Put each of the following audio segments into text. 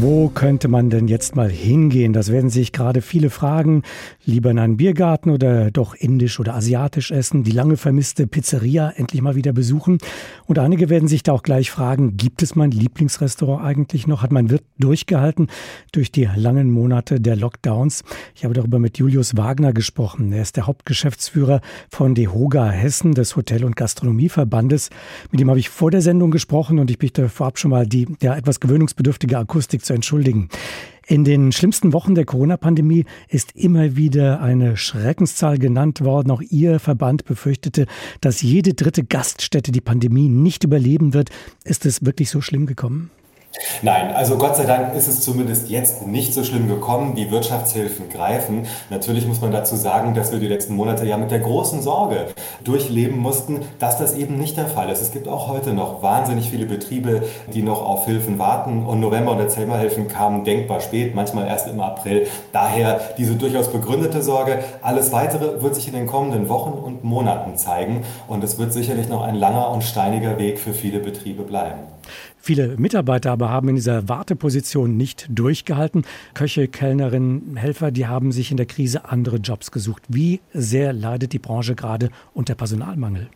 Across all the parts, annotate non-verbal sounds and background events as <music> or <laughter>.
Wo könnte man denn jetzt mal hingehen? Das werden sich gerade viele fragen. Lieber in einen Biergarten oder doch indisch oder asiatisch essen, die lange vermisste Pizzeria endlich mal wieder besuchen. Und einige werden sich da auch gleich fragen, gibt es mein Lieblingsrestaurant eigentlich noch? Hat mein Wirt durchgehalten durch die langen Monate der Lockdowns? Ich habe darüber mit Julius Wagner gesprochen. Er ist der Hauptgeschäftsführer von DEHOGA Hessen, des Hotel- und Gastronomieverbandes. Mit ihm habe ich vor der Sendung gesprochen und ich bitte vorab schon mal die ja, etwas gewöhnungsbedürftige Akustik zu entschuldigen. In den schlimmsten Wochen der Corona-Pandemie ist immer wieder eine Schreckenszahl genannt worden. Auch Ihr Verband befürchtete, dass jede dritte Gaststätte die Pandemie nicht überleben wird. Ist es wirklich so schlimm gekommen? Nein, also Gott sei Dank ist es zumindest jetzt nicht so schlimm gekommen. Die Wirtschaftshilfen greifen. Natürlich muss man dazu sagen, dass wir die letzten Monate ja mit der großen Sorge durchleben mussten, dass das eben nicht der Fall ist. Es gibt auch heute noch wahnsinnig viele Betriebe, die noch auf Hilfen warten. Und November- und Dezemberhilfen kamen denkbar spät, manchmal erst im April. Daher diese durchaus begründete Sorge. Alles Weitere wird sich in den kommenden Wochen und Monaten zeigen. Und es wird sicherlich noch ein langer und steiniger Weg für viele Betriebe bleiben. Viele Mitarbeiter aber haben in dieser Warteposition nicht durchgehalten. Köche, Kellnerinnen, Helfer, die haben sich in der Krise andere Jobs gesucht. Wie sehr leidet die Branche gerade unter Personalmangel?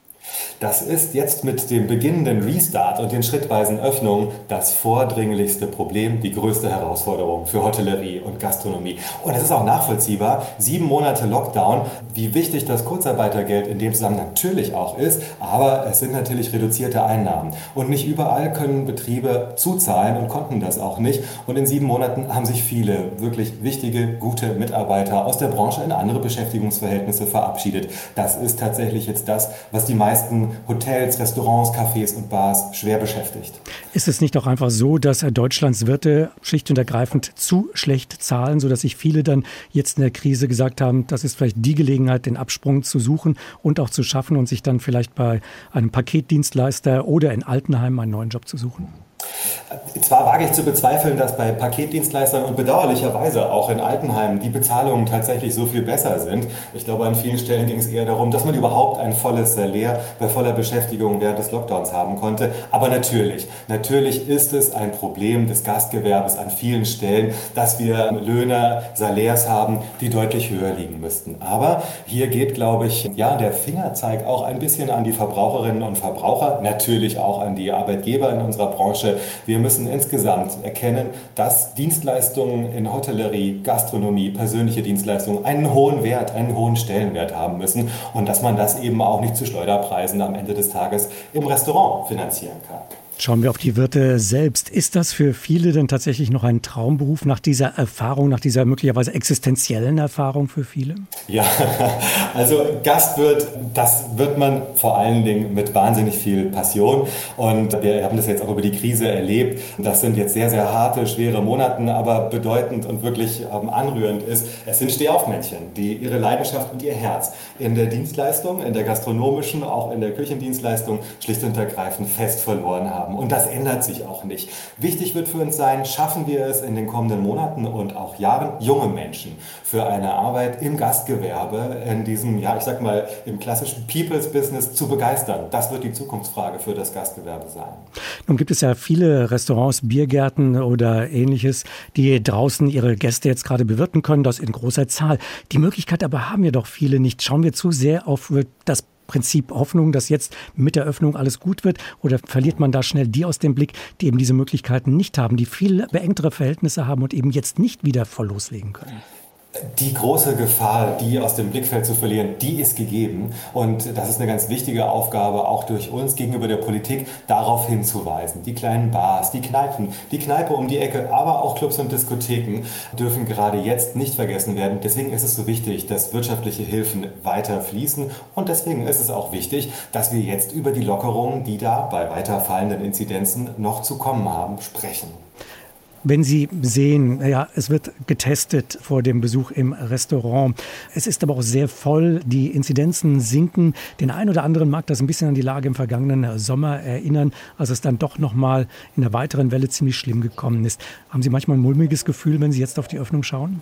Das ist jetzt mit dem beginnenden Restart und den schrittweisen Öffnungen das vordringlichste Problem, die größte Herausforderung für Hotellerie und Gastronomie. Und es ist auch nachvollziehbar, sieben Monate Lockdown, wie wichtig das Kurzarbeitergeld in dem Zusammenhang natürlich auch ist, aber es sind natürlich reduzierte Einnahmen. Und nicht überall können Betriebe zuzahlen und konnten das auch nicht. Und in sieben Monaten haben sich viele wirklich wichtige, gute Mitarbeiter aus der Branche in andere Beschäftigungsverhältnisse verabschiedet. Das ist tatsächlich jetzt das, was die meisten meisten Hotels, Restaurants, Cafés und Bars schwer beschäftigt. Ist es nicht auch einfach so, dass Deutschlands Wirte schlicht und ergreifend zu schlecht zahlen, sodass sich viele dann jetzt in der Krise gesagt haben, das ist vielleicht die Gelegenheit, den Absprung zu suchen und auch zu schaffen und sich dann vielleicht bei einem Paketdienstleister oder in Altenheim einen neuen Job zu suchen? Zwar wage ich zu bezweifeln, dass bei Paketdienstleistern und bedauerlicherweise auch in Altenheimen die Bezahlungen tatsächlich so viel besser sind. Ich glaube, an vielen Stellen ging es eher darum, dass man überhaupt ein volles Salär bei voller Beschäftigung während des Lockdowns haben konnte. Aber natürlich, natürlich ist es ein Problem des Gastgewerbes an vielen Stellen, dass wir Löhne, Salärs haben, die deutlich höher liegen müssten. Aber hier geht, glaube ich, ja, der Fingerzeig auch ein bisschen an die Verbraucherinnen und Verbraucher, natürlich auch an die Arbeitgeber in unserer Branche. Wir müssen insgesamt erkennen, dass Dienstleistungen in Hotellerie, Gastronomie, persönliche Dienstleistungen einen hohen Wert, einen hohen Stellenwert haben müssen und dass man das eben auch nicht zu Schleuderpreisen am Ende des Tages im Restaurant finanzieren kann. Schauen wir auf die Wirte selbst. Ist das für viele denn tatsächlich noch ein Traumberuf nach dieser Erfahrung, nach dieser möglicherweise existenziellen Erfahrung für viele? Ja, <laughs> also Gastwirt, das wird man vor allen Dingen mit wahnsinnig viel Passion. Und wir haben das jetzt auch über die Krise erlebt. Das sind jetzt sehr, sehr harte, schwere Monate, aber bedeutend und wirklich ähm, anrührend ist, es sind Stehaufmännchen, die ihre Leidenschaft und ihr Herz in der Dienstleistung, in der gastronomischen, auch in der Küchendienstleistung schlicht und ergreifend fest verloren haben haben. Und das ändert sich auch nicht. Wichtig wird für uns sein, schaffen wir es in den kommenden Monaten und auch Jahren, junge Menschen für eine Arbeit im Gastgewerbe, in diesem, ja, ich sag mal, im klassischen People's Business zu begeistern. Das wird die Zukunftsfrage für das Gastgewerbe sein. Nun gibt es ja viele Restaurants, Biergärten oder ähnliches, die draußen ihre Gäste jetzt gerade bewirten können, das in großer Zahl. Die Möglichkeit aber haben ja doch viele nicht. Schauen wir zu sehr auf das Prinzip Hoffnung, dass jetzt mit der Öffnung alles gut wird? Oder verliert man da schnell die aus dem Blick, die eben diese Möglichkeiten nicht haben, die viel beengtere Verhältnisse haben und eben jetzt nicht wieder voll loslegen können? Die große Gefahr, die aus dem Blickfeld zu verlieren, die ist gegeben. Und das ist eine ganz wichtige Aufgabe, auch durch uns gegenüber der Politik, darauf hinzuweisen. Die kleinen Bars, die Kneipen, die Kneipe um die Ecke, aber auch Clubs und Diskotheken dürfen gerade jetzt nicht vergessen werden. Deswegen ist es so wichtig, dass wirtschaftliche Hilfen weiter fließen. Und deswegen ist es auch wichtig, dass wir jetzt über die Lockerungen, die da bei weiter fallenden Inzidenzen noch zu kommen haben, sprechen. Wenn Sie sehen, ja, es wird getestet vor dem Besuch im Restaurant. Es ist aber auch sehr voll. Die Inzidenzen sinken. Den einen oder anderen mag das ein bisschen an die Lage im vergangenen Sommer erinnern, als es dann doch noch mal in der weiteren Welle ziemlich schlimm gekommen ist. Haben Sie manchmal ein mulmiges Gefühl, wenn Sie jetzt auf die Öffnung schauen?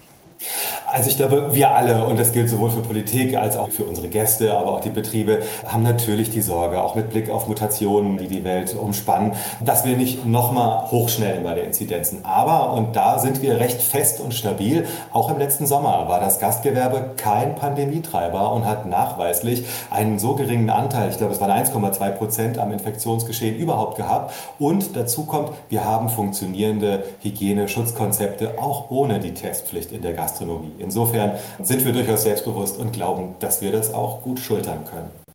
Also ich glaube, wir alle, und das gilt sowohl für Politik als auch für unsere Gäste, aber auch die Betriebe, haben natürlich die Sorge, auch mit Blick auf Mutationen, die die Welt umspannen, dass wir nicht nochmal hochschnellen bei den Inzidenzen. Aber, und da sind wir recht fest und stabil, auch im letzten Sommer war das Gastgewerbe kein Pandemietreiber und hat nachweislich einen so geringen Anteil, ich glaube es waren 1,2 Prozent am Infektionsgeschehen überhaupt gehabt. Und dazu kommt, wir haben funktionierende Hygiene-Schutzkonzepte auch ohne die Testpflicht in der Gastronomie. Insofern sind wir durchaus selbstbewusst und glauben, dass wir das auch gut schultern können.